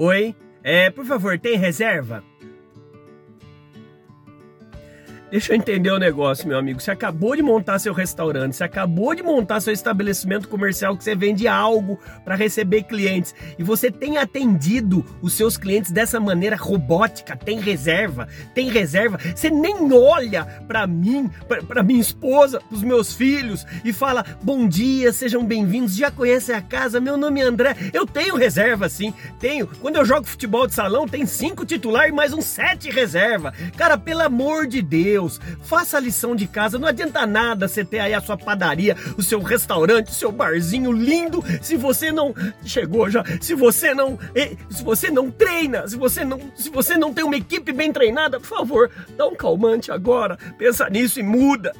Oi? É, por favor, tem reserva? Deixa eu entender o negócio, meu amigo. Você acabou de montar seu restaurante, você acabou de montar seu estabelecimento comercial que você vende algo para receber clientes e você tem atendido os seus clientes dessa maneira robótica, tem reserva, tem reserva. Você nem olha para mim, para minha esposa, os meus filhos e fala: "Bom dia, sejam bem-vindos. Já conhecem a casa? Meu nome é André. Eu tenho reserva sim, tenho. Quando eu jogo futebol de salão, tem cinco titular e mais uns sete reserva. Cara, pelo amor de Deus, Deus, faça a lição de casa. Não adianta nada você ter aí a sua padaria, o seu restaurante, o seu barzinho lindo, se você não chegou já, se você não, se você não treina, se você não, se você não tem uma equipe bem treinada, por favor, dá um calmante agora. Pensa nisso e muda.